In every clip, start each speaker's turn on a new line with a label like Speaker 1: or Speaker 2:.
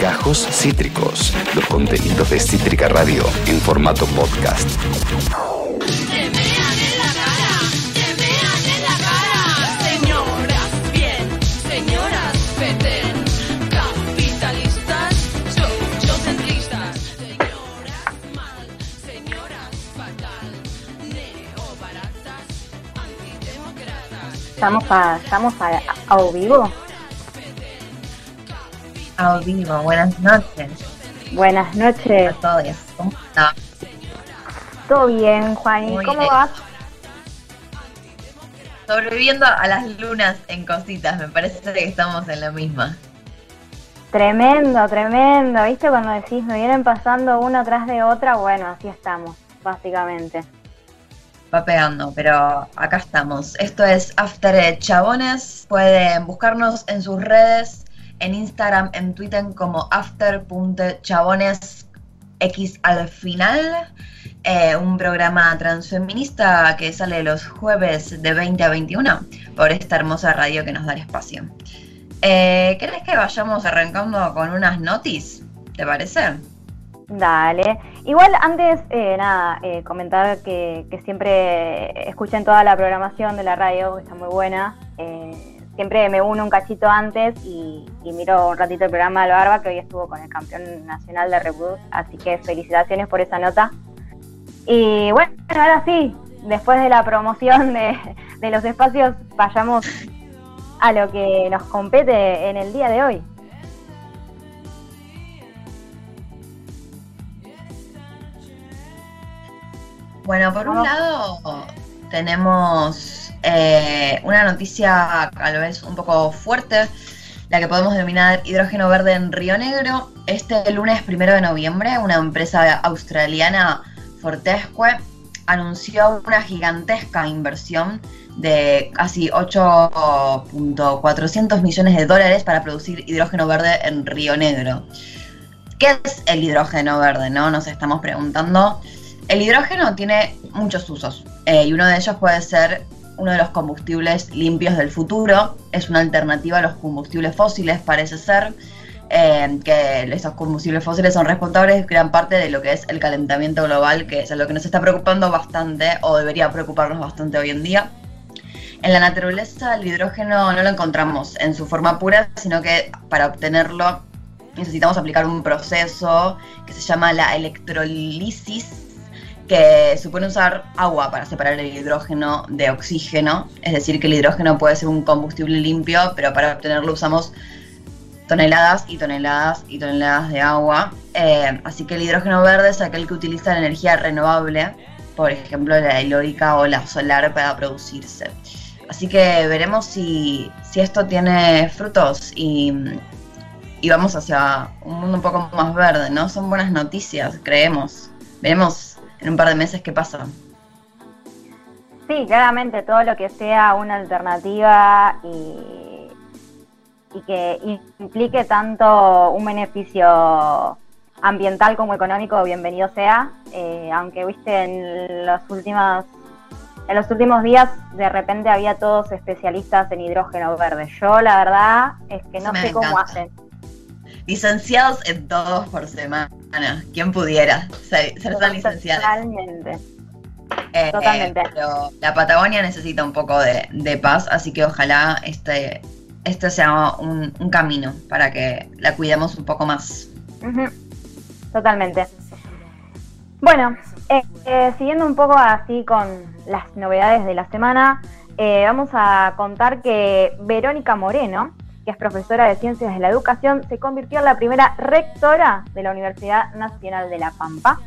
Speaker 1: Gajos Cítricos, los contenidos de Cítrica Radio en formato podcast.
Speaker 2: Estamos a, estamos a, a vivo.
Speaker 3: Vivo, buenas noches
Speaker 2: Buenas noches.
Speaker 3: a todos. ¿Cómo están?
Speaker 2: ¿Todo bien, Juan?
Speaker 3: Muy
Speaker 2: ¿Cómo
Speaker 3: bien.
Speaker 2: vas?
Speaker 3: Sobreviviendo a las lunas en cositas, me parece que estamos en la misma.
Speaker 2: Tremendo, tremendo. ¿Viste cuando decís me vienen pasando una tras de otra? Bueno, así estamos, básicamente.
Speaker 3: Va pegando, pero acá estamos. Esto es After Chabones. Pueden buscarnos en sus redes, en Instagram, en Twitter como after.chabones X al final. Eh, un programa transfeminista que sale los jueves de 20 a 21 por esta hermosa radio que nos da el espacio. Eh, ¿Querés que vayamos arrancando con unas notis? ¿Te parece?
Speaker 2: Dale. Igual antes, eh, nada, eh, comentar que, siempre escuchen toda la programación de la radio, que está muy buena. Eh, siempre me uno un cachito antes y, y miro un ratito el programa del Barba, que hoy estuvo con el campeón nacional de Reboot. Así que felicitaciones por esa nota. Y bueno, ahora sí, después de la promoción de, de los espacios, vayamos a lo que nos compete en el día de hoy.
Speaker 3: Bueno, por un lado tenemos eh, una noticia tal vez un poco fuerte, la que podemos denominar hidrógeno verde en Río Negro. Este lunes primero de noviembre, una empresa australiana, Fortescue, anunció una gigantesca inversión de casi 8.400 millones de dólares para producir hidrógeno verde en Río Negro. ¿Qué es el hidrógeno verde? No nos estamos preguntando. El hidrógeno tiene muchos usos eh, y uno de ellos puede ser uno de los combustibles limpios del futuro. Es una alternativa a los combustibles fósiles, parece ser, eh, que esos combustibles fósiles son responsables de gran parte de lo que es el calentamiento global, que es lo que nos está preocupando bastante o debería preocuparnos bastante hoy en día. En la naturaleza el hidrógeno no lo encontramos en su forma pura, sino que para obtenerlo necesitamos aplicar un proceso que se llama la electrolisis, que supone usar agua para separar el hidrógeno de oxígeno. Es decir, que el hidrógeno puede ser un combustible limpio, pero para obtenerlo usamos toneladas y toneladas y toneladas de agua. Eh, así que el hidrógeno verde es aquel que utiliza la energía renovable, por ejemplo la eólica o la solar para producirse. Así que veremos si, si esto tiene frutos y, y vamos hacia un mundo un poco más verde, ¿no? Son buenas noticias, creemos. Veremos en un par de meses qué pasa.
Speaker 2: Sí, claramente todo lo que sea una alternativa y, y que implique tanto un beneficio ambiental como económico, bienvenido sea. Eh, aunque viste en los últimos en los últimos días de repente había todos especialistas en hidrógeno verde. Yo la verdad es que no sé cómo hacen.
Speaker 3: Licenciados en todos por semana. ¿Quién pudiera ser, tan licenciados?
Speaker 2: Totalmente.
Speaker 3: Eh,
Speaker 2: Totalmente.
Speaker 3: eh, pero la Patagonia necesita un poco de, de paz, así que ojalá este, este sea un, un camino para que la cuidemos un poco más.
Speaker 2: Totalmente. Bueno, eh, eh, siguiendo un poco así con las novedades de la semana, vamos a contar que Verónica Moreno, que es profesora de Ciencias de la Educación, se convirtió en la primera rectora de la Universidad Nacional de La Pampa.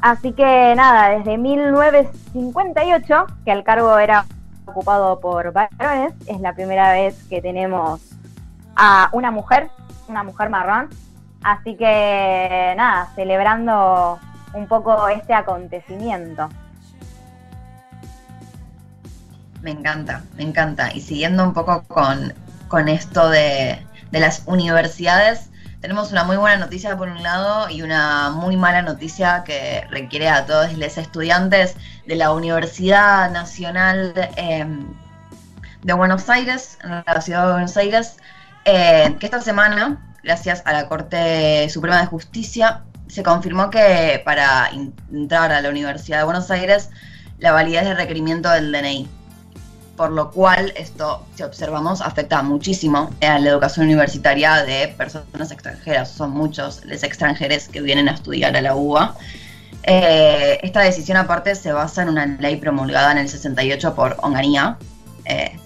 Speaker 2: Así que nada, desde 1958, que el cargo era ocupado por varones, es la primera vez que tenemos a una mujer, una mujer marrón. Así que nada, celebrando un poco este acontecimiento.
Speaker 3: Me encanta, me encanta. Y siguiendo un poco con, con esto de, de las universidades, tenemos una muy buena noticia por un lado y una muy mala noticia que requiere a todos los estudiantes de la Universidad Nacional eh, de Buenos Aires, la ciudad de Buenos Aires, eh, que esta semana gracias a la Corte Suprema de Justicia, se confirmó que para entrar a la Universidad de Buenos Aires la validez del requerimiento del DNI. Por lo cual, esto, si observamos, afecta muchísimo a la educación universitaria de personas extranjeras. Son muchos los extranjeros que vienen a estudiar a la UBA. Eh, esta decisión, aparte, se basa en una ley promulgada en el 68 por Onganía, eh,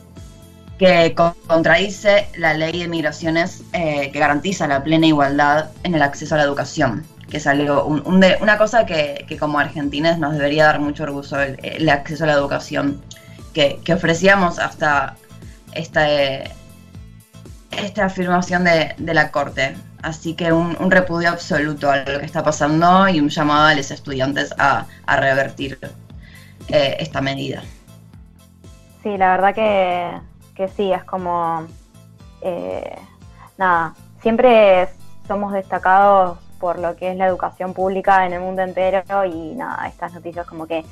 Speaker 3: que co- contradice la ley de migraciones eh, que garantiza la plena igualdad en el acceso a la educación, que es algo, un- un de- una cosa que, que como argentines nos debería dar mucho orgullo, el, el acceso a la educación que, ofrecíamos hasta esta, eh, esta afirmación de, la Corte. Así que un, repudio absoluto a lo que está pasando y un llamado a los estudiantes a, a revertir eh, esta medida.
Speaker 2: Sí, la verdad que, que sí, es como, eh, nada, siempre somos destacados por lo que es la educación pública en el mundo entero y nada, estas noticias como que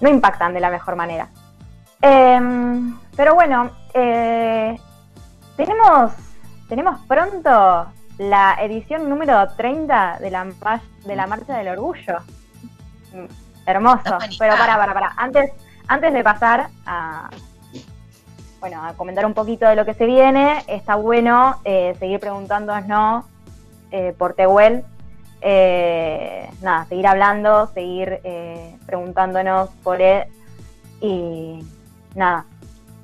Speaker 2: no impactan de la mejor manera. Em, pero bueno, eh, tenemos, tenemos pronto la edición número 30 de la, de la Marcha del Orgullo. Hermoso. Pero para, para, para. Antes, antes de pasar a, bueno, a comentar un poquito de lo que se viene, está bueno eh, seguir preguntándonos eh, por Tehuel. Eh, nada, seguir hablando, seguir eh, preguntándonos por él. Y nada,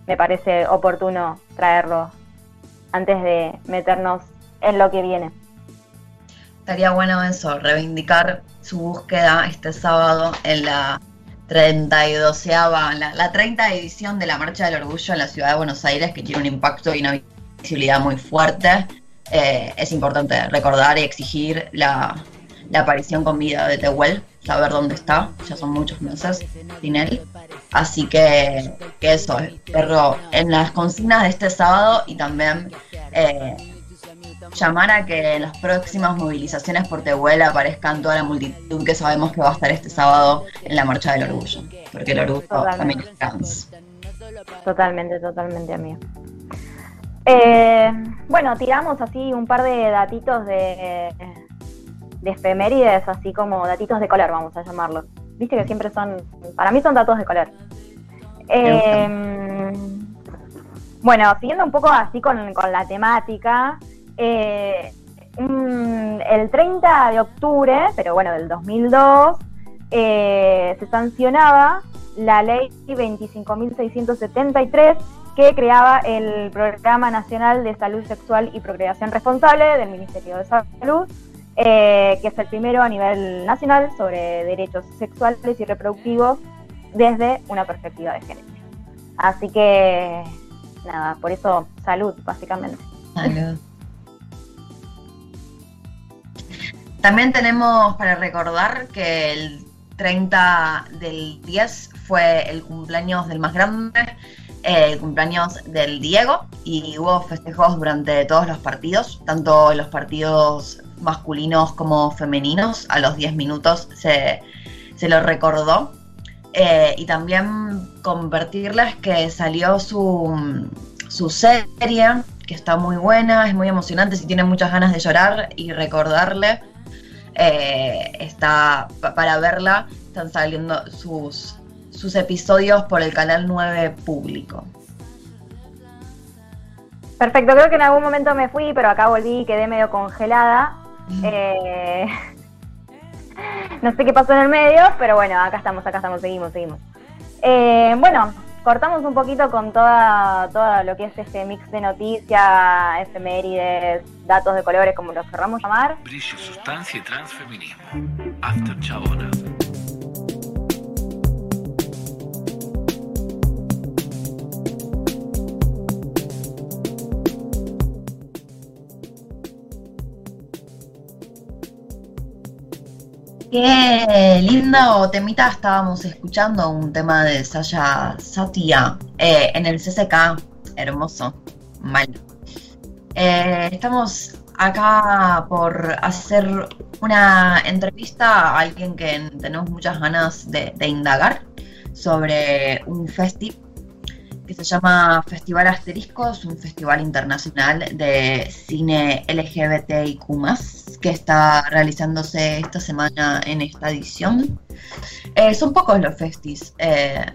Speaker 2: me parece oportuno traerlo antes de meternos en lo que viene.
Speaker 3: Estaría bueno eso, reivindicar su búsqueda este sábado en la 32 la, la 30 edición de la Marcha del Orgullo en la ciudad de Buenos Aires, que tiene un impacto y una visibilidad muy fuerte. Eh, es importante recordar y exigir la, la aparición con vida de Tehuel, saber dónde está, ya son muchos meses sin él. Así que, que eso, espero en las consignas de este sábado y también eh, llamar a que en las próximas movilizaciones por Tehuel aparezcan toda la multitud que sabemos que va a estar este sábado en la Marcha del Orgullo, porque el orgullo
Speaker 2: Totalmente.
Speaker 3: también es trans.
Speaker 2: Totalmente, totalmente, amigo. Eh, bueno, tiramos así un par de datitos de, de efemérides, así como datitos de color, vamos a llamarlos. Viste que siempre son, para mí son datos de color. Eh, bueno, siguiendo un poco así con, con la temática, eh, mm, el 30 de octubre, pero bueno, del 2002, eh, se sancionaba la ley 25.673 que creaba el Programa Nacional de Salud Sexual y Procreación Responsable del Ministerio de Salud, eh, que es el primero a nivel nacional sobre derechos sexuales y reproductivos desde una perspectiva de género. Así que, nada, por eso salud, básicamente.
Speaker 3: Salud. También tenemos para recordar que el 30 del 10 fue el cumpleaños del más grande, el cumpleaños del Diego, y hubo festejos durante todos los partidos, tanto los partidos masculinos como femeninos, a los 10 minutos se, se lo recordó. Eh, y también convertirles que salió su, su serie, que está muy buena, es muy emocionante, si tienen muchas ganas de llorar y recordarle, eh, está pa- para verla, están saliendo sus, sus episodios por el canal 9 público.
Speaker 2: Perfecto, creo que en algún momento me fui, pero acá volví y quedé medio congelada. Eh, no sé qué pasó en el medio, pero bueno, acá estamos, acá estamos, seguimos, seguimos. Eh, bueno, cortamos un poquito con toda, todo lo que es este mix de noticias, efemérides, datos de colores, como los querramos llamar.
Speaker 4: Brillo, sustancia y transfeminismo. After Chabona.
Speaker 3: Qué lindo temita estábamos escuchando, un tema de Saya Satia eh, en el CCK, hermoso, mal. Eh, estamos acá por hacer una entrevista a alguien que tenemos muchas ganas de, de indagar sobre un festival que se llama Festival Asterisco, es un festival internacional de cine LGBTIQ, que está realizándose esta semana en esta edición. Eh, son pocos los festis eh,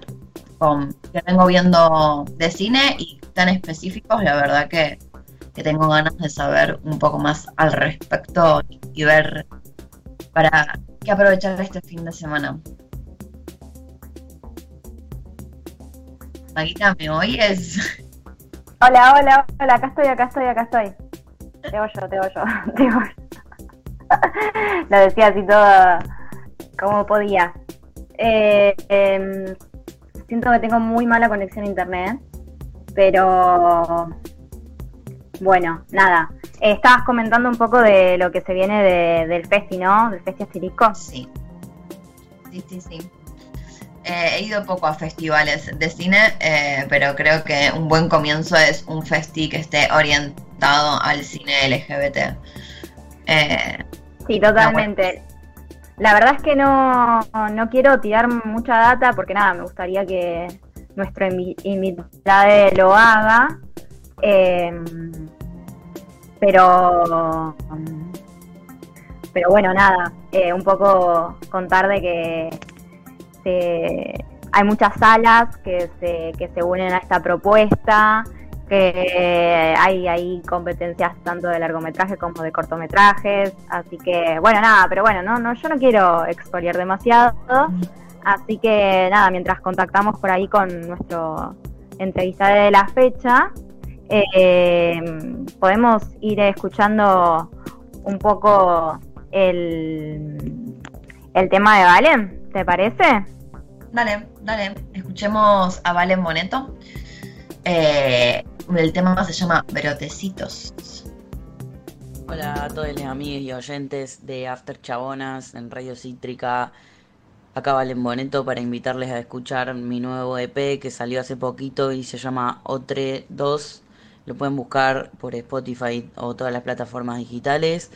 Speaker 3: que vengo viendo de cine y tan específicos, la verdad que, que tengo ganas de saber un poco más al respecto y ver para que aprovechar este fin de semana. Maguita, ¿me oyes?
Speaker 2: Hola, hola, hola, acá estoy, acá estoy, acá estoy. Te oyo, te oyo, te oyo. Lo decía así todo como podía. Eh, em, siento que tengo muy mala conexión a internet, pero bueno, nada. Eh, estabas comentando un poco de lo que se viene de- del festi, ¿no? Del festi asterisco.
Speaker 3: Sí. Sí, sí, sí. Eh, he ido poco a festivales de cine, eh, pero creo que un buen comienzo es un festi que esté orientado al cine LGBT. Eh,
Speaker 2: Sí, totalmente. La verdad es que no, no quiero tirar mucha data porque nada, me gustaría que nuestro invi- invitado lo haga. Eh, pero pero bueno, nada, eh, un poco contar de que se- hay muchas salas que se, que se unen a esta propuesta, que hay ahí competencias tanto de largometraje como de cortometrajes, así que bueno, nada, pero bueno, no, no, yo no quiero expoliar demasiado, así que nada, mientras contactamos por ahí con nuestro entrevistado de la fecha, eh, podemos ir escuchando un poco el, el tema de Valen, ¿te parece?
Speaker 3: dale, dale, escuchemos a Valen Boneto. Eh, el tema se llama Brotecitos.
Speaker 5: Hola a todos los amigos y oyentes de After Chabonas en Radio Cítrica. Acá Valen Boneto para invitarles a escuchar mi nuevo EP que salió hace poquito y se llama Otre 2. Lo pueden buscar por Spotify o todas las plataformas digitales.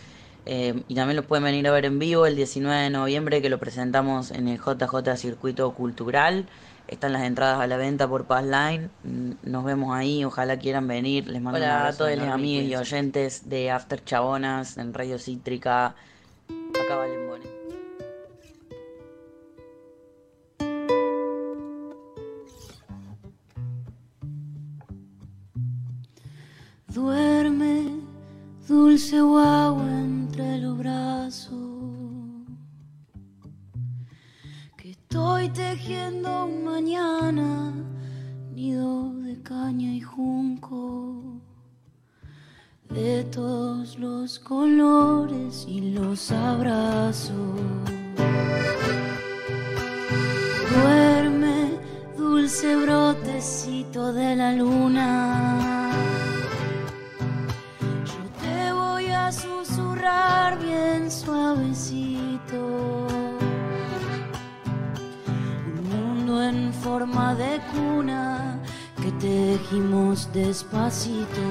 Speaker 5: Eh, y también lo pueden venir a ver en vivo el 19 de noviembre que lo presentamos en el JJ Circuito Cultural. Están las entradas a la venta por Passline. Mm, Nos vemos ahí, ojalá quieran venir. Les mando un
Speaker 6: Hola a
Speaker 5: abrazo
Speaker 6: todos
Speaker 5: a
Speaker 6: los
Speaker 5: los amigos y oyentes de After Chabonas en Radio Cítrica. Acá Valen.
Speaker 7: Duerme, dulce guagua entre los brazos. Que estoy tejiendo un mañana, nido de caña y junco. De todos los colores y los abrazos. Duerme, dulce brotecito de la luna. Susurrar bien suavecito. Un mundo en forma de cuna que tejimos despacito.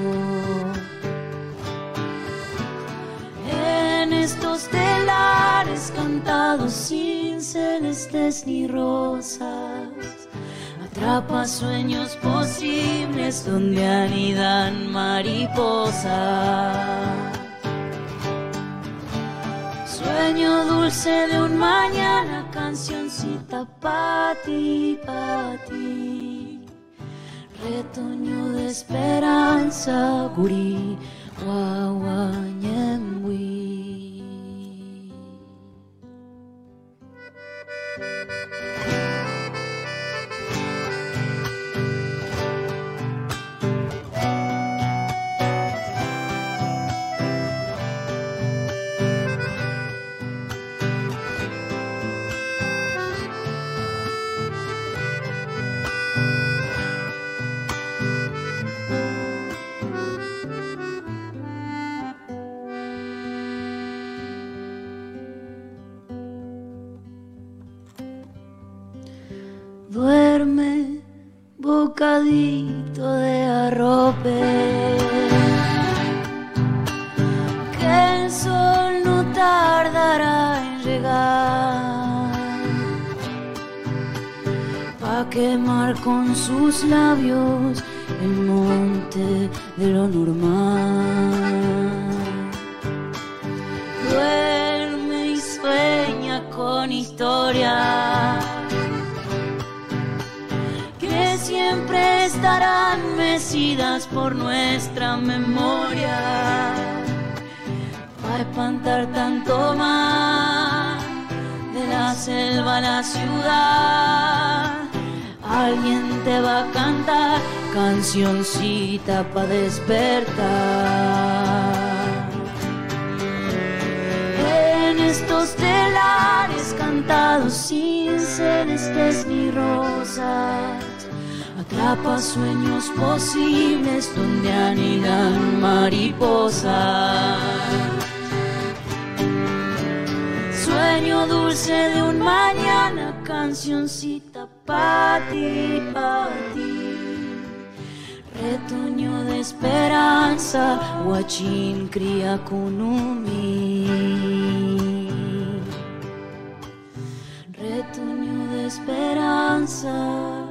Speaker 7: En estos telares cantados sin celestes ni rosas. Atrapa sueños posibles donde anidan mariposas. Sueño dulce de un mañana, cancioncita pa' ti, pa' ti. Retoño de esperanza, gurí, guaguañembuí. Duerme, bocadito de arrope. Que el sol no tardará en llegar. Pa' quemar con sus labios el monte de lo normal. Duerme y sueña con historias siempre estarán mecidas por nuestra memoria. Va a espantar tanto más de la selva a la ciudad. Alguien te va a cantar cancioncita para despertar. En estos telares cantados sin celestes ni rosas, atrapa sueños posibles donde anidan mariposas. Sueño dulce de un mañana, cancioncita pa' ti, pa' ti. Retoño de esperanza, guachín cría kunumi. Retoño de esperanza,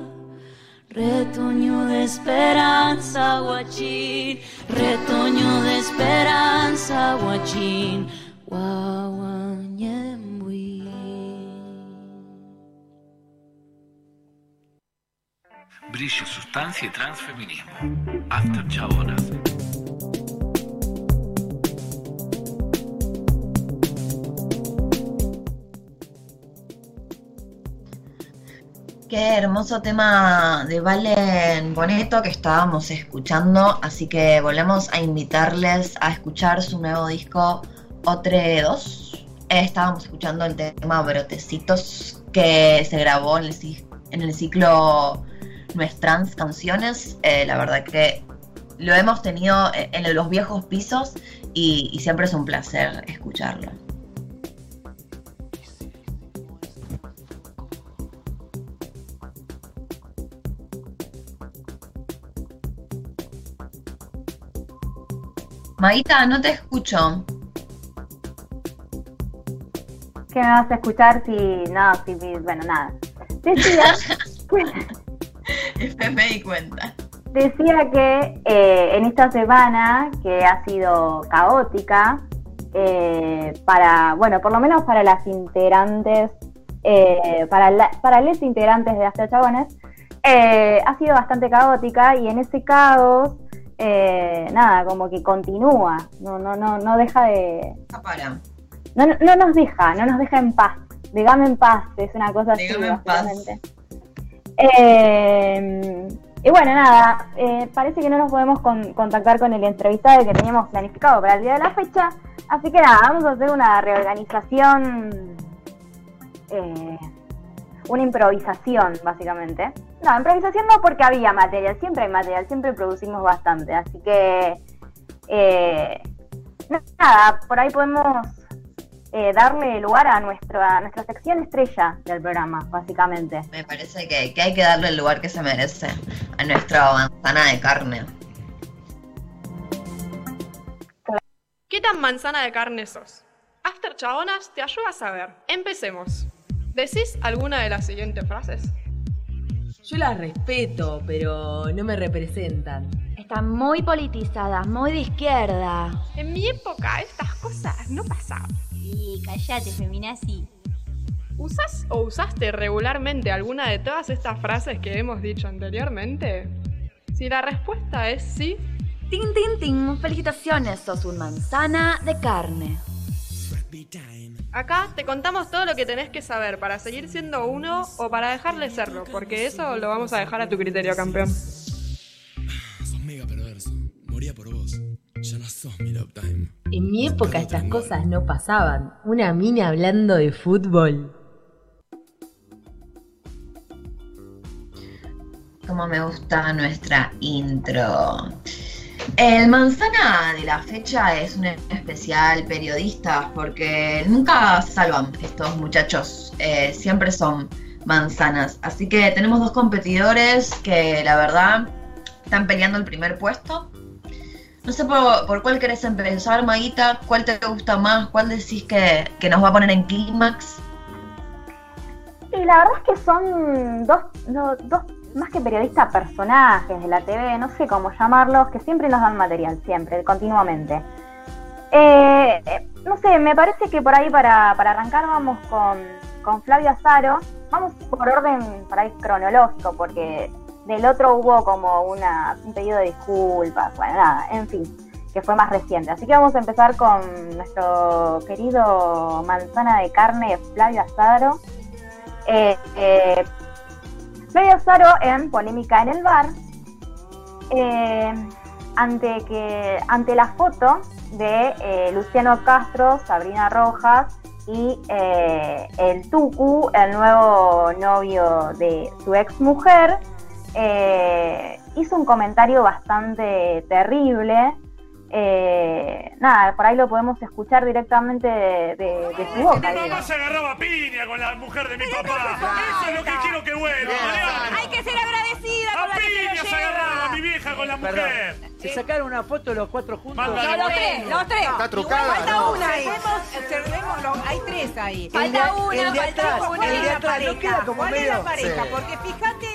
Speaker 7: retoño de esperanza, guachín. Retoño de esperanza, guachín. Guaguañembui.
Speaker 4: Brillo, sustancia y transfeminismo. After Chabonas.
Speaker 3: Qué hermoso tema de Valen Boneto que estábamos escuchando, así que volvemos a invitarles a escuchar su nuevo disco Otre 2. Eh, estábamos escuchando el tema Brotecitos que se grabó en el, ciclo Nuestras Canciones. Eh, la verdad que lo hemos tenido eh, en los viejos pisos y siempre es un placer escucharlo. Maíta, no te escucho.
Speaker 2: ¿Qué me vas a escuchar si no, si bueno, nada? Decía,
Speaker 3: me di cuenta.
Speaker 2: decía que eh, en esta semana que ha sido caótica eh, para, bueno, por lo menos para las integrantes, eh, para, la- para los integrantes de Hasta Chabones, eh, ha sido bastante caótica y en ese caos, eh, nada, como que continúa, no, no, no, no deja de,
Speaker 3: Ah, para.
Speaker 2: no, no nos deja, no nos deja en paz. Dígame en paz, es una cosa así.
Speaker 3: Dígame en paz.
Speaker 2: Eh, y bueno, nada, eh, parece que no nos podemos con- contactar con el entrevistado que teníamos planificado para el día de la fecha. Así que nada, vamos a hacer una reorganización, eh, una improvisación, básicamente. No, improvisación no porque había material, siempre hay material, siempre producimos bastante. Así que, eh, nada, por ahí podemos eh, darle lugar a nuestra, a nuestra sección estrella del programa, básicamente.
Speaker 3: Me parece que, que hay que darle el lugar que se merece a nuestra manzana de carne.
Speaker 6: ¿Qué tan manzana de carne sos? After Chabonas te ayuda a saber. Empecemos. ¿Decís alguna de las siguientes frases?
Speaker 8: Yo las respeto, pero no me representan.
Speaker 9: Están muy politizadas, muy de izquierda.
Speaker 6: En mi época estas cosas no pasaban.
Speaker 9: Y callate, feminazi.
Speaker 6: ¿Usás o usaste regularmente alguna de todas estas frases que hemos dicho anteriormente? Si la respuesta es sí,
Speaker 9: Tin, tin, tin. Felicitaciones, sos un manzana de carne.
Speaker 6: Acá te contamos todo lo que tenés que saber para seguir siendo uno o para dejar de serlo, porque eso lo vamos a dejar a tu criterio, campeón.
Speaker 10: Sos mega perverso. Moría por vos. Ya no sos mi love time.
Speaker 8: En mi época estas cosas no pasaban. Una mina hablando de fútbol.
Speaker 3: Como me gusta nuestra intro. El manzana de la fecha es un especial periodista porque nunca se salvan estos muchachos, eh, siempre son manzanas. Así que tenemos dos competidores que la verdad están peleando el primer puesto. No sé por, por cuál querés empezar, Maguita, cuál te gusta más, cuál decís que, que nos va a poner en clímax.
Speaker 2: Y la verdad es que son dos, no, dos más que periodistas, personajes de la TV, no sé cómo llamarlos, que siempre nos dan material, siempre, continuamente. Eh, eh, no sé, me parece que por ahí para, para arrancar vamos con, con Flavio Azaro. Vamos por orden para ir cronológico, porque del otro hubo como una, un pedido de disculpas, bueno, nada, en fin, que fue más reciente. Así que vamos a empezar con nuestro querido manzana de carne, Flavio Azaro. Eh, Flavio Azaro en polémica en el bar, eh, ante, que, ante la foto de eh, Luciano Castro, Sabrina Rojas y eh, el Tucu, el nuevo novio de su ex mujer, hizo un comentario bastante terrible. Eh, nada, por ahí lo podemos escuchar directamente de, de- de su boca.
Speaker 11: Mi mamá se agarraba piña con la mujer de mi papá. Eso es lo que quiero que vuelva.
Speaker 12: Hay que ser agradecida
Speaker 11: A
Speaker 12: con la
Speaker 11: piña se agarraba mi vieja con la mujer.
Speaker 13: ¿se sacaron una foto los cuatro juntos?
Speaker 12: No, los tres, los tres.
Speaker 14: Está trucada,
Speaker 12: Falta
Speaker 14: no.
Speaker 12: una ahí.
Speaker 15: Hay tres ahí.
Speaker 12: Falta una,
Speaker 13: el de
Speaker 12: falta
Speaker 13: atrás,
Speaker 12: una.
Speaker 13: el de
Speaker 15: la
Speaker 13: atrás, ¿no
Speaker 15: pareja?
Speaker 13: queda como
Speaker 15: ¿Cuál es
Speaker 13: medio?
Speaker 15: la pareja?
Speaker 14: Sí.
Speaker 15: Porque fíjate,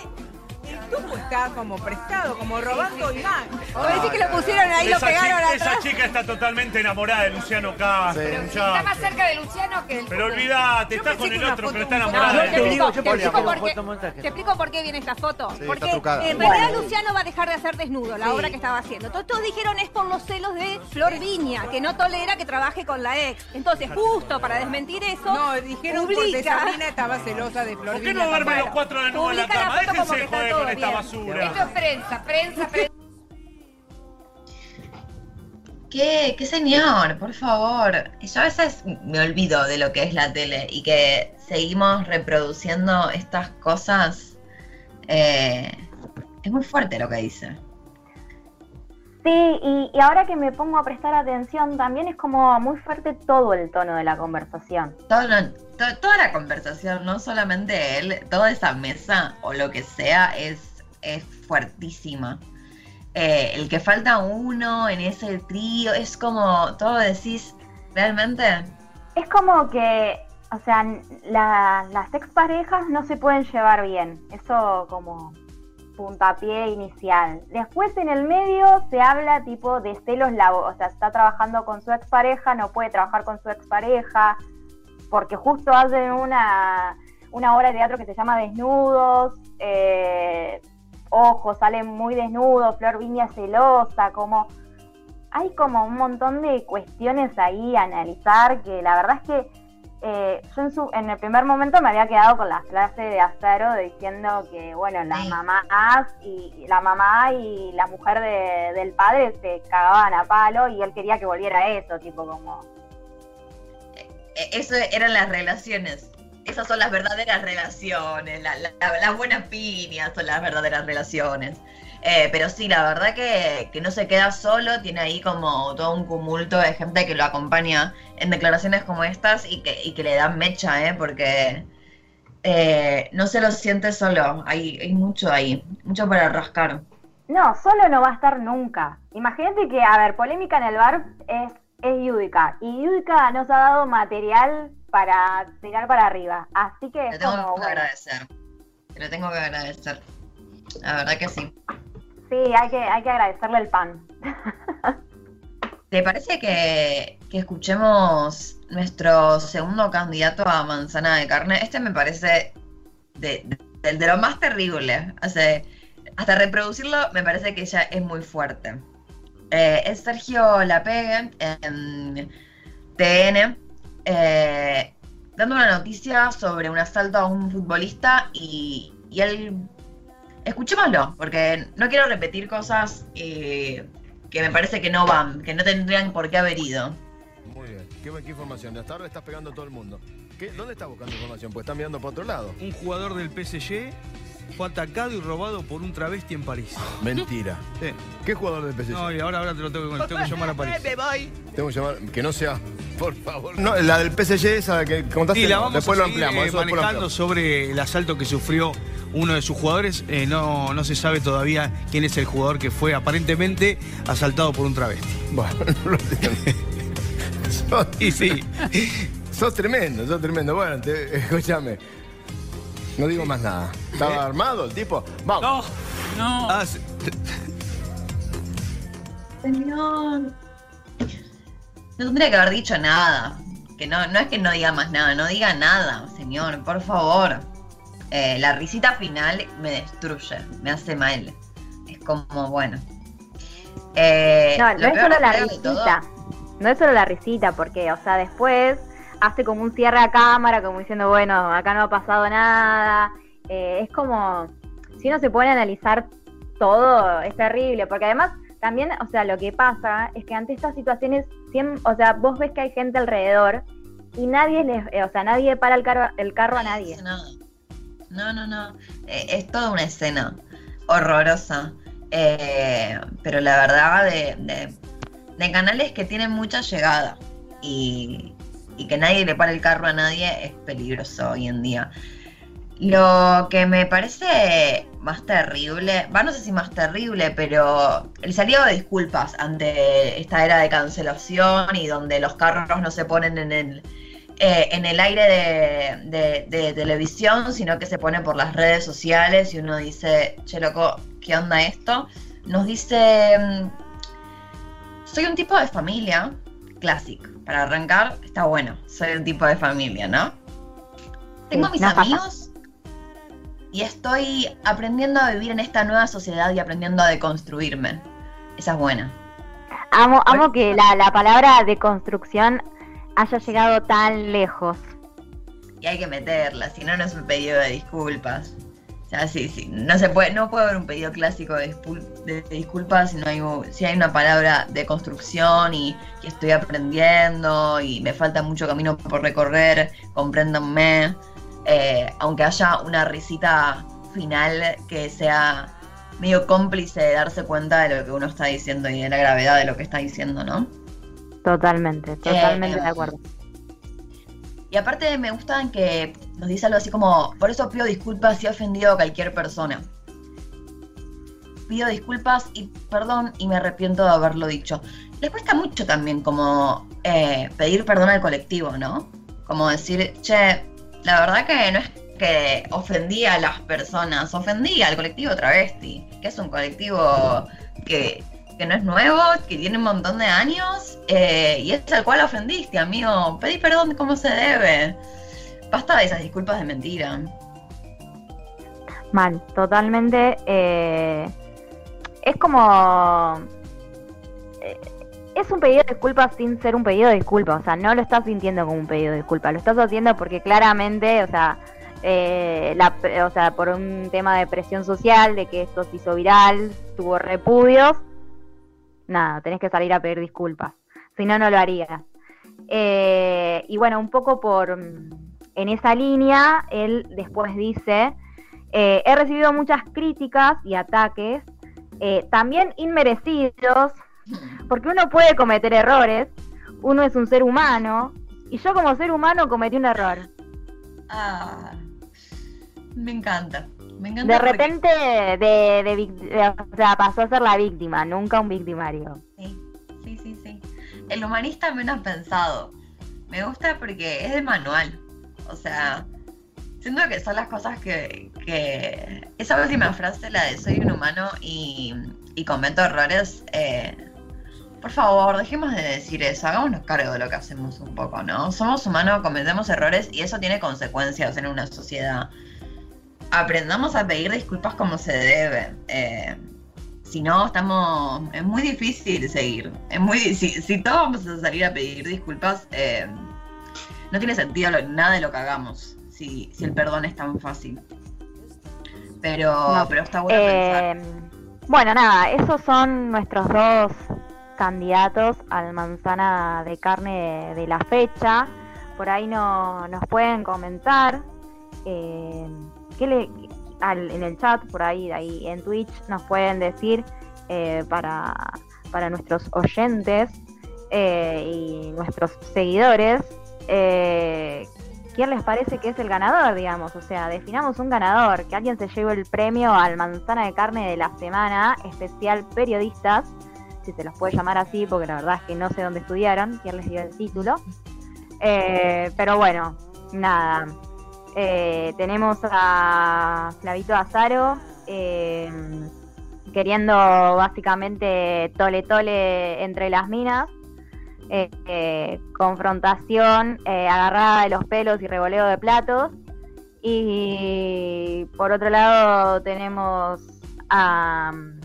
Speaker 15: el tubo está como prestado, como robando imagen.
Speaker 12: Vos decís que lo pusieron ahí, lo
Speaker 11: Esa
Speaker 12: pegaron
Speaker 11: chica, esa
Speaker 12: atrás.
Speaker 11: chica está totalmente enamorada de Luciano Castro,
Speaker 14: Sí.
Speaker 12: Está más cerca de Luciano que el
Speaker 11: Pero olvídate, está con el otro, pero está enamorada
Speaker 13: No,
Speaker 11: de
Speaker 13: yo te digo,
Speaker 12: explico por qué-
Speaker 13: fotomontaje.
Speaker 12: Te explico por qué viene esta foto.
Speaker 14: Sí,
Speaker 12: Porque en
Speaker 2: Bueno.
Speaker 12: realidad Luciano va a dejar de hacer desnudo, la obra que estaba haciendo. Entonces todos dijeron es por los celos de Flor Viña, que no tolera que trabaje con la ex. Entonces, justo para desmentir eso,
Speaker 15: No, dijeron porque
Speaker 12: publica.
Speaker 15: Sabrina estaba celosa de Flor
Speaker 11: ¿Por qué
Speaker 15: Viña
Speaker 11: no duermen los cuatro de nuevo en la
Speaker 12: Publica la
Speaker 11: cama?
Speaker 12: foto como
Speaker 11: Déjense joder con esta
Speaker 12: bien.
Speaker 11: basura.
Speaker 12: Esto es prensa, prensa, prensa.
Speaker 3: ¿Qué, qué señor? Por favor. Yo a veces me olvido de lo que es la tele y que seguimos reproduciendo estas cosas. Eh, es muy fuerte lo que dice.
Speaker 2: Sí, y, y ahora que me pongo a prestar atención, también es como muy fuerte todo el tono de la conversación.
Speaker 3: Todo to- toda la conversación, no solamente él, toda esa mesa o lo que sea, es, es fuertísima. Eh, el que falta uno en ese trío, es como, todo decís, realmente,
Speaker 2: Es como que, o sea, la- las exparejas no se pueden llevar bien. Eso como puntapié inicial. Después en el medio se habla tipo de celos laborales, o sea, está trabajando con su expareja, no puede trabajar con su expareja, porque justo hacen una, una obra de teatro que se llama Desnudos, eh, ojo, salen muy desnudos, Flor Viña celosa, como hay como un montón de cuestiones ahí a analizar que la verdad es que eh, yo en, su, en el primer momento me había quedado con la frase de Azaro diciendo que, bueno, las
Speaker 3: Sí.
Speaker 2: mamás y y la mamá y la mujer de- del padre se cagaban a palo y él quería que volviera a eso, tipo como...
Speaker 3: eh, eso eran las relaciones. Esas son las verdaderas relaciones, la- la- la- las buenas piñas son las verdaderas relaciones. Eh, pero sí, la verdad que, que no se queda solo, tiene ahí como todo un cumulto de gente que lo acompaña en declaraciones como estas y que, y que le dan mecha, ¿eh? porque eh, no se lo siente solo, hay, hay mucho ahí, mucho para rascar.
Speaker 2: No, solo no va a estar nunca. Imagínate que, a ver, polémica en el bar es, es Yudica. Y Yudica nos ha dado material para tirar para arriba. Así que
Speaker 3: Te tengo
Speaker 2: como,
Speaker 3: que
Speaker 2: bueno,
Speaker 3: agradecer, te lo tengo que agradecer, la verdad que sí.
Speaker 2: sí, hay que, hay que agradecerle el pan.
Speaker 3: ¿Te parece que, que escuchemos nuestro segundo candidato a manzana de carne? Este me parece de, de- de lo más terrible. O sea, hasta reproducirlo me parece que ya es muy fuerte. Eh, es Sergio Lapegue en TN, eh, dando una noticia sobre un asalto a un futbolista y, y él... Escuchémoslo, porque no quiero repetir cosas eh, que me parece que no van, que no tendrían por qué haber ido.
Speaker 14: Muy bien. ¿Qué, qué información? Hasta ahora le estás pegando a todo el mundo. ¿Qué- ¿Dónde estás buscando información? Pues están mirando para otro lado.
Speaker 16: Un jugador del PSG fue atacado y robado por un travesti en París.
Speaker 14: Mentira.
Speaker 16: Sí.
Speaker 14: ¿Qué jugador del PSG?
Speaker 16: No, y ahora, ahora te lo tengo que, tengo que llamar a París.
Speaker 14: Tengo que llamar. Que no sea. Por favor. No, la del PSG, esa que contaste.
Speaker 16: Sí, la
Speaker 14: no.
Speaker 16: vamos
Speaker 14: Después
Speaker 16: a
Speaker 14: lo ampliamos.
Speaker 16: eh,
Speaker 14: eso después lo
Speaker 16: manejando
Speaker 14: ampliamos.
Speaker 16: sobre el asalto que sufrió uno de sus jugadores. Eh, no, no se sabe todavía quién es el jugador que fue aparentemente asaltado por un travesti.
Speaker 14: Bueno, no lo sos,
Speaker 16: Y sí.
Speaker 14: sos tremendo, sos tremendo. Bueno, te- escúchame. No digo más nada. ¿Estaba armado el tipo? Vamos.
Speaker 17: No.
Speaker 16: Ah, sí.
Speaker 3: Señor. No tendría que haber dicho nada. Que no, no es que no diga más nada, no diga nada, señor, por favor. Eh, la risita final me destruye, me hace mal. Es como, bueno. Eh,
Speaker 2: No, no es solo
Speaker 3: lo
Speaker 2: la
Speaker 3: todo-
Speaker 2: risita. No es solo la risita, porque, o sea, después hace como un cierre a cámara, como diciendo, bueno, acá no ha pasado nada. Eh, es como, si uno se pone a analizar todo, es terrible, porque además también, o sea, lo que pasa es que ante estas situaciones, siem- o sea, vos ves que hay gente alrededor y nadie les, eh, o sea, nadie para el carro, el carro a nadie.
Speaker 3: No, no, no. Eh, es toda una escena horrorosa. Pero la verdad, de- de canales que tienen mucha llegada y, y que nadie le para el carro a nadie es peligroso hoy en día. Lo que me parece más terrible, va, no sé si más terrible, pero el salido de disculpas ante esta era de cancelación y donde los carros no se ponen en el, eh, en el aire de, de- televisión, sino que se pone por las redes sociales y uno dice, che loco, ¿qué onda esto? Nos dice, soy un tipo de familia, clásico, para arrancar está bueno, soy un tipo de familia, ¿no? Tengo
Speaker 2: Sí,
Speaker 3: mis
Speaker 2: no pasa.
Speaker 3: amigos y estoy aprendiendo a vivir en esta nueva sociedad y aprendiendo a deconstruirme. Esa es buena.
Speaker 2: Amo, amo que la, la palabra de construcción haya llegado tan lejos.
Speaker 3: y hay que meterla, si no, no es un pedido de disculpas. O sea, sí, sí, no se puede, no puede haber un pedido clásico de, de- de disculpas si no hay, si hay una palabra de construcción y, y estoy aprendiendo y me falta mucho camino por recorrer, compréndanme. Eh, aunque haya una risita final que sea medio cómplice de darse cuenta de lo que uno está diciendo y de la gravedad de lo que está diciendo, ¿no?
Speaker 2: Totalmente, totalmente
Speaker 3: Eh,
Speaker 2: de acuerdo.
Speaker 3: Y aparte me gusta en que nos dice algo así como, por eso pido disculpas si he ofendido a cualquier persona. Pido disculpas y perdón y me arrepiento de haberlo dicho. Les cuesta mucho también como eh, pedir perdón al colectivo, ¿no? Como decir, che, la verdad que no es que ofendí a las personas, ofendí al colectivo travesti, que es un colectivo que, que no es nuevo, que tiene un montón de años, eh, y es al cual ofendiste, amigo. Pedí perdón como se debe. Basta de esas disculpas de mentira.
Speaker 2: Mal, totalmente. eh, es como. eh, es un pedido de disculpas sin ser un pedido de disculpas. O sea, no lo estás sintiendo como un pedido de disculpas. Lo estás haciendo porque claramente, o sea, eh, la, o sea, por un tema de presión social, de que esto se hizo viral, tuvo repudios. Nada, tenés que salir a pedir disculpas. Si no, no lo harías. Eh, y bueno, un poco por. En esa línea, él después dice. Eh, he recibido muchas críticas y ataques, eh, también inmerecidos, porque uno puede cometer errores, uno es un ser humano, y yo como ser humano cometí un error.
Speaker 3: Ah, me encanta. Me encanta.
Speaker 2: De
Speaker 3: porque-
Speaker 2: repente, de, de vic- de- o sea, pasó a ser la víctima, nunca un victimario.
Speaker 3: Sí, sí, sí, sí. El humanista menos pensado. Me gusta porque es de manual. O sea, siento que son las cosas que, que... Esa última frase, la de soy un humano y, y cometo errores, eh, por favor, dejemos de decir eso, hagámonos cargo de lo que hacemos un poco, ¿no? Somos humanos, cometemos errores y eso tiene consecuencias en una sociedad. Aprendamos a pedir disculpas como se debe. eh, si no, estamos. Es muy difícil seguir. Es muy si, si todos vamos a salir a pedir disculpas, eh, no tiene sentido lo- nada de lo que hagamos. Si, si el perdón es tan fácil. Pero,
Speaker 2: No.
Speaker 3: pero está bueno pensar.
Speaker 2: Eh, bueno, nada, esos son nuestros dos candidatos al manzana de carne de, de la fecha. Por ahí no, nos pueden comentar eh, qué le, al- en el chat, por ahí, ahí en Twitch, nos pueden decir eh, para, para nuestros oyentes eh, y nuestros seguidores eh, quién les parece que es el ganador, digamos. O sea, definamos un ganador, que alguien se lleve el premio al manzana de carne de la semana, especial periodistas, si se los puede llamar así, porque la verdad es que no sé dónde estudiaron, quién les dio el título. Eh, pero bueno, nada. Eh, tenemos a Flavito Azaro eh, queriendo básicamente tole tole entre las minas. Eh, confrontación, agarrada de los pelos y revoleo de platos. Y por otro lado tenemos a mm,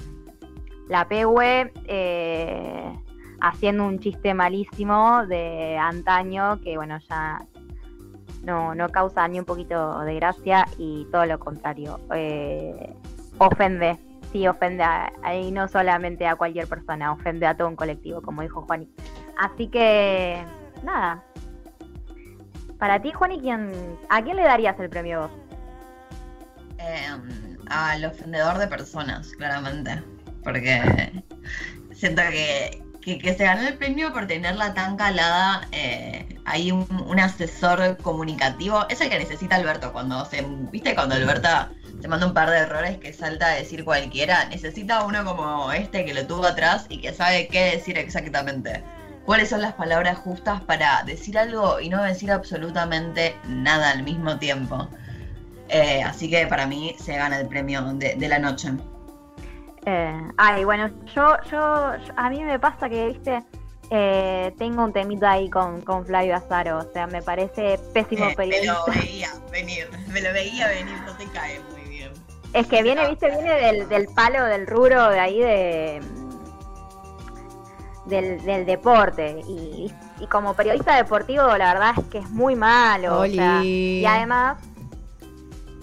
Speaker 2: la Pehue eh, haciendo un chiste malísimo de antaño que bueno ya no, no causa ni un poquito de gracia y todo lo contrario, eh, ofende, sí ofende a, ahí no solamente a cualquier persona, ofende a todo un colectivo, como dijo Juani. Así que nada. Para ti, Juani, ¿quién, ¿a quién le darías el premio vos?
Speaker 3: Eh, al ofendedor de personas, claramente. Porque siento que, que, se ganó el premio por tenerla tan calada. Eh, hay un, un asesor comunicativo. Es el que necesita Alberto cuando se. ¿Viste? Cuando Alberto te manda un par de errores que salta a decir cualquiera. Necesita uno como este que lo tuvo atrás y que sabe qué decir exactamente. Cuáles son las palabras justas para decir algo y no decir absolutamente nada al mismo tiempo. Eh, así que para mí se gana el premio de, de la noche.
Speaker 2: Eh, ay, bueno, yo, yo, yo- a mí me pasa que, viste, eh, tengo un temita ahí con, con Flavio Azaro, o sea, me parece pésimo
Speaker 3: Eh, me lo
Speaker 2: periodista.
Speaker 3: veía venir, me lo veía venir, no te cae muy bien.
Speaker 2: Es que viene, viste, viene del, del palo, del rubro de ahí de del, del deporte y, y como periodista deportivo la verdad es que es muy malo o sea, y además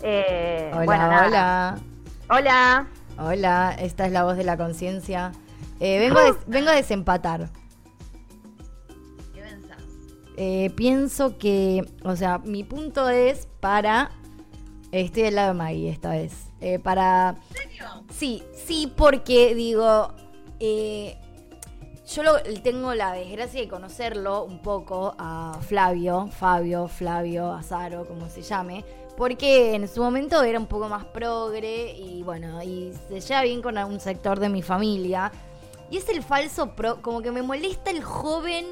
Speaker 2: eh,
Speaker 17: Hola,
Speaker 2: bueno, nada.
Speaker 17: hola.
Speaker 2: hola
Speaker 17: Hola, esta es la voz de la conciencia. Eh, vengo, a des- vengo a desempatar.
Speaker 3: ¿Qué pensás?
Speaker 17: Eh, pienso que, o sea, mi punto es para. Estoy del lado de Maggie esta vez. Eh, para. Sí, sí, porque digo. eh, yo lo- tengo la desgracia de conocerlo un poco a Flavio, Fabio, Flavio, Azaro, como se llame, porque en su momento era un poco más progre y bueno, y se lleva bien con algún sector de mi familia. Y es el falso pro, como que me molesta el joven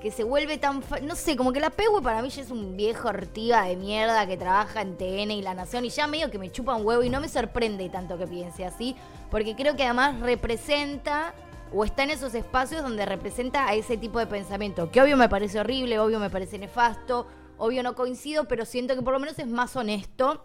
Speaker 17: que se vuelve tan... no sé, como que la Pehue para mí ya es un viejo ortiga de mierda que trabaja en TN y La Nación y ya medio que me chupa un huevo y no me sorprende tanto que piense así, porque creo que además representa o está en esos espacios donde representa a ese tipo de pensamiento, que obvio me parece horrible, obvio me parece nefasto, obvio no coincido, pero siento que por lo menos es más honesto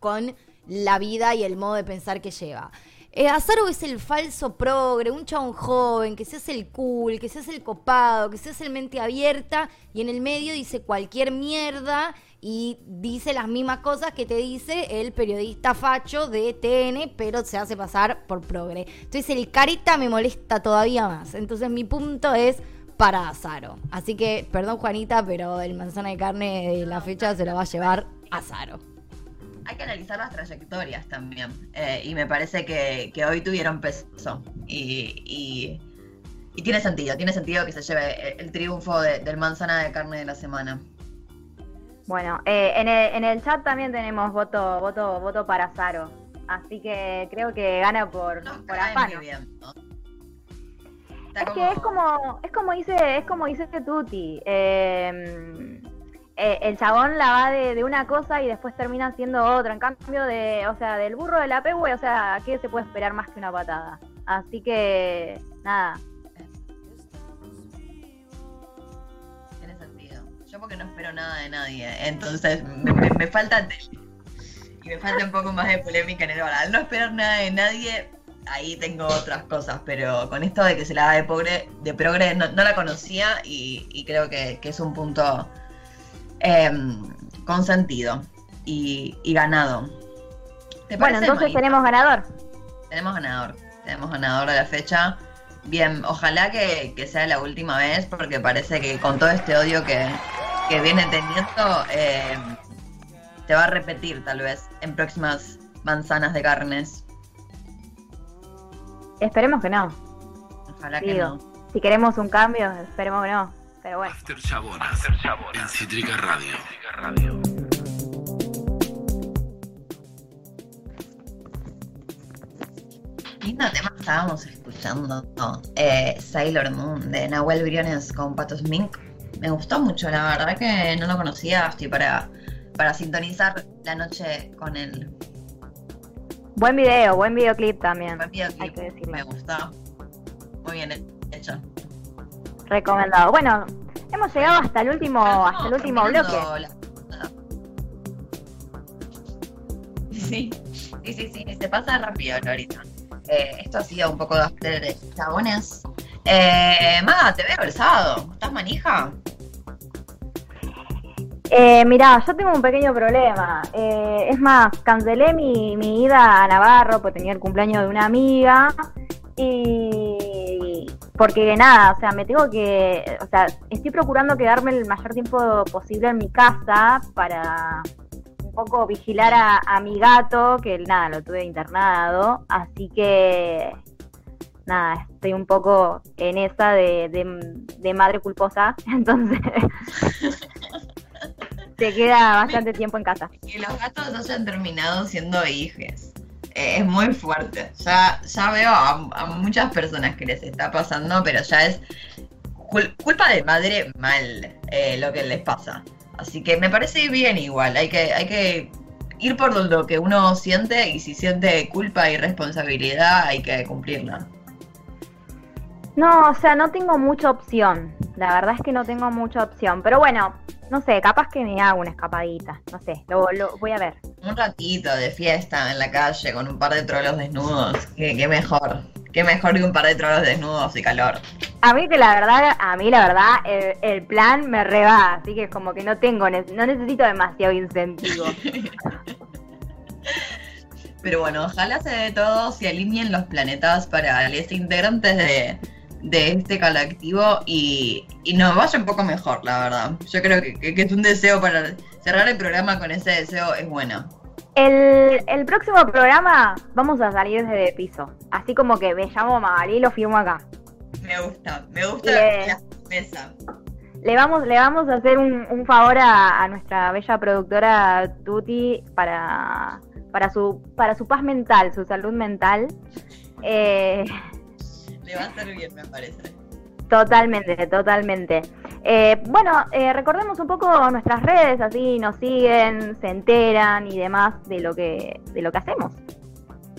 Speaker 17: con la vida y el modo de pensar que lleva. Eh, Azaro es el falso progre, un chabón joven, que se hace el cool, que se hace el copado, que se hace el mente abierta y en el medio dice cualquier mierda y dice las mismas cosas que te dice el periodista facho de TN, pero se hace pasar por progre. Entonces el carita me molesta todavía más. Entonces mi punto es para Azaro. Así que, perdón Juanita, pero el manzana de carne de la fecha se lo va a llevar Azaro.
Speaker 3: Hay que analizar las trayectorias también. eh, y me parece que, que hoy tuvieron peso. Y, y, y tiene sentido, tiene sentido que se lleve el, el triunfo de- del manzana de carne de la semana.
Speaker 2: Bueno, eh, en, el, en el chat también tenemos voto, voto, voto para Zaro. Así que creo que gana por, por afano.
Speaker 3: muy bien, ¿no?
Speaker 2: Es que es como, es como dice, es como dice Tuti. eh, eh, el chabón la va de, de una cosa y después termina siendo otra. En cambio de, o sea, del burro de la pehue, o sea, ¿qué se puede esperar más que una patada? Así que, nada.
Speaker 3: Tiene sentido. Yo porque no espero nada de nadie. Entonces me, me- me falta. Y me falta un poco más de polémica en el bar. Al no esperar nada de nadie, ahí tengo otras cosas. Pero con esto de que se la da de progre, de progre no, no la conocía y, y creo que, que es un punto em, con sentido y, y ganado. ¿Te
Speaker 2: Bueno, entonces tenemos ganador.
Speaker 3: Tenemos ganador. Tenemos ganador de la fecha. Bien, ojalá que, que sea la última vez, porque parece que con todo este odio que, que viene teniendo, eh, te va a repetir tal vez en próximas manzanas de carnes.
Speaker 2: Esperemos que no.
Speaker 3: Ojalá que no.
Speaker 2: si queremos un cambio, esperemos que no. Pero bueno.
Speaker 4: After Chabonas. En Cítrica Radio.
Speaker 3: Lindo tema estábamos escuchando. Eh, Sailor Moon de Nahuel Briones con Patos Mink. Me gustó mucho, la verdad que no lo conocía. Estoy para, para sintonizar la noche con él.
Speaker 2: Buen video, buen videoclip también.
Speaker 3: Buen videoclip,
Speaker 2: Hay que decirlo.
Speaker 3: me gusta. Muy bien hecho.
Speaker 2: Recomendado. Bueno, hemos llegado hasta el último, hasta el último bloque.
Speaker 3: La- Sí, sí, sí, sí, se pasa rápido ahorita. Eh, esto ha sido un poco de after de chabones. Eh, Maga, te veo el sábado. ¿Estás manija?
Speaker 2: Eh, mirá, yo tengo un pequeño problema. Eh, es más, cancelé mi, mi ida a Navarro porque tenía el cumpleaños de una amiga. Y porque nada, o sea, me tengo que, o sea, estoy procurando quedarme el mayor tiempo posible en mi casa para un poco vigilar a, a mi gato, que nada, lo tuve internado. Así que nada, estoy un poco en esa de, de- de madre culposa. Entonces te queda bastante tiempo en casa.
Speaker 3: Que los gatos hayan terminado siendo hijes. Eh, es muy fuerte. Ya, ya veo a, a muchas personas que les está pasando, pero ya es cul- culpa de madre mal eh, lo que les pasa. Así que me parece bien igual. Hay que, hay que ir por lo que uno siente y si siente culpa y responsabilidad hay que cumplirla.
Speaker 2: No, o sea, no tengo mucha opción. La verdad es que no tengo mucha opción. Pero bueno, no sé, capaz que me hago una escapadita. No sé, lo, lo voy a ver.
Speaker 3: Un ratito de fiesta en la calle con un par de trolos desnudos. Qué, qué mejor. Qué mejor que un par de trolos desnudos y calor.
Speaker 2: A mí que la verdad, a mí la verdad, el, el plan me reba, así que como que no tengo, no necesito demasiado incentivo.
Speaker 3: Pero bueno, ojalá se dé todo, se alineen los planetas para los integrantes de, de este colectivo y, y nos vaya un poco mejor, la verdad. Yo creo que, que- que es un deseo para cerrar el programa con ese deseo es bueno.
Speaker 2: El, el próximo programa vamos a salir desde de piso. Así como que me llamo Magalí y lo firmo acá.
Speaker 3: Me gusta, me gusta
Speaker 2: Le-
Speaker 3: la mesa.
Speaker 2: Le vamos, le vamos a hacer un, un favor a, a nuestra bella productora Tuti para, para su, para su paz mental, su salud mental. Eh,
Speaker 3: Le va a hacer bien, me parece.
Speaker 2: Totalmente, totalmente. Eh, bueno, eh, recordemos un poco nuestras redes, así nos siguen, se enteran y demás de lo que, de lo que hacemos.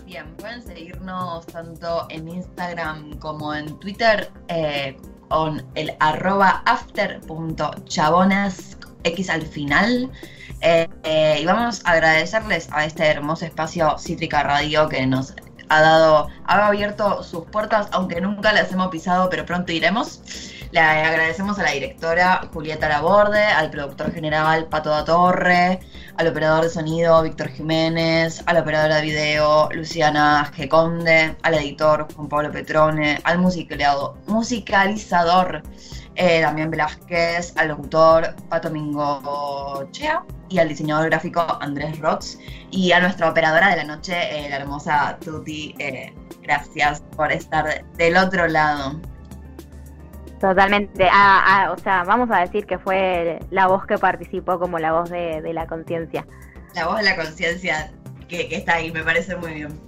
Speaker 3: Bien, pueden seguirnos tanto en Instagram como en Twitter eh, con el arroba after.chabonas x al final. Eh, eh, y vamos a agradecerles a este hermoso espacio Cítrica Radio que nos ha dado, ha abierto sus puertas, aunque nunca las hemos pisado, pero pronto iremos. Le agradecemos a la directora Julieta Laborde, al productor general Pato da Torre, al operador de sonido Víctor Jiménez, a la operadora de video Luciana G. Conde, al editor Juan Pablo Petrone, al musicalizado- musicalizador eh, Damián Velázquez, al locutor Pato Mingochea y al diseñador gráfico Andrés Rox y a nuestra operadora de la noche, eh, la hermosa Tuti. eh, gracias por estar del otro lado.
Speaker 2: Totalmente. Ah, ah, o sea, vamos a decir que fue la voz que participó como la voz de, de la conciencia.
Speaker 3: La voz de la conciencia que, que está ahí, me parece muy bien.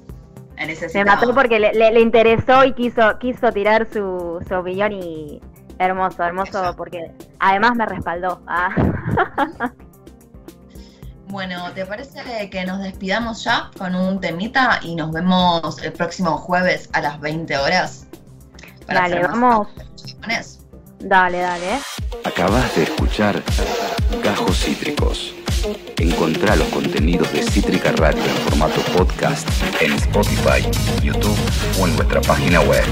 Speaker 3: Necesitaba.
Speaker 2: mató porque le, le- le interesó y quiso, quiso tirar su, su opinión y hermoso, hermoso porque además me respaldó. Ah.
Speaker 3: Bueno, ¿te parece que nos despidamos ya con un temita y nos vemos el próximo jueves a las 20 horas? Para
Speaker 2: Dale, vamos. Dale, dale.
Speaker 1: Acabas de escuchar Gajos Cítricos. Encontrá los contenidos de Cítrica Radio en formato podcast en Spotify, YouTube o en nuestra página web.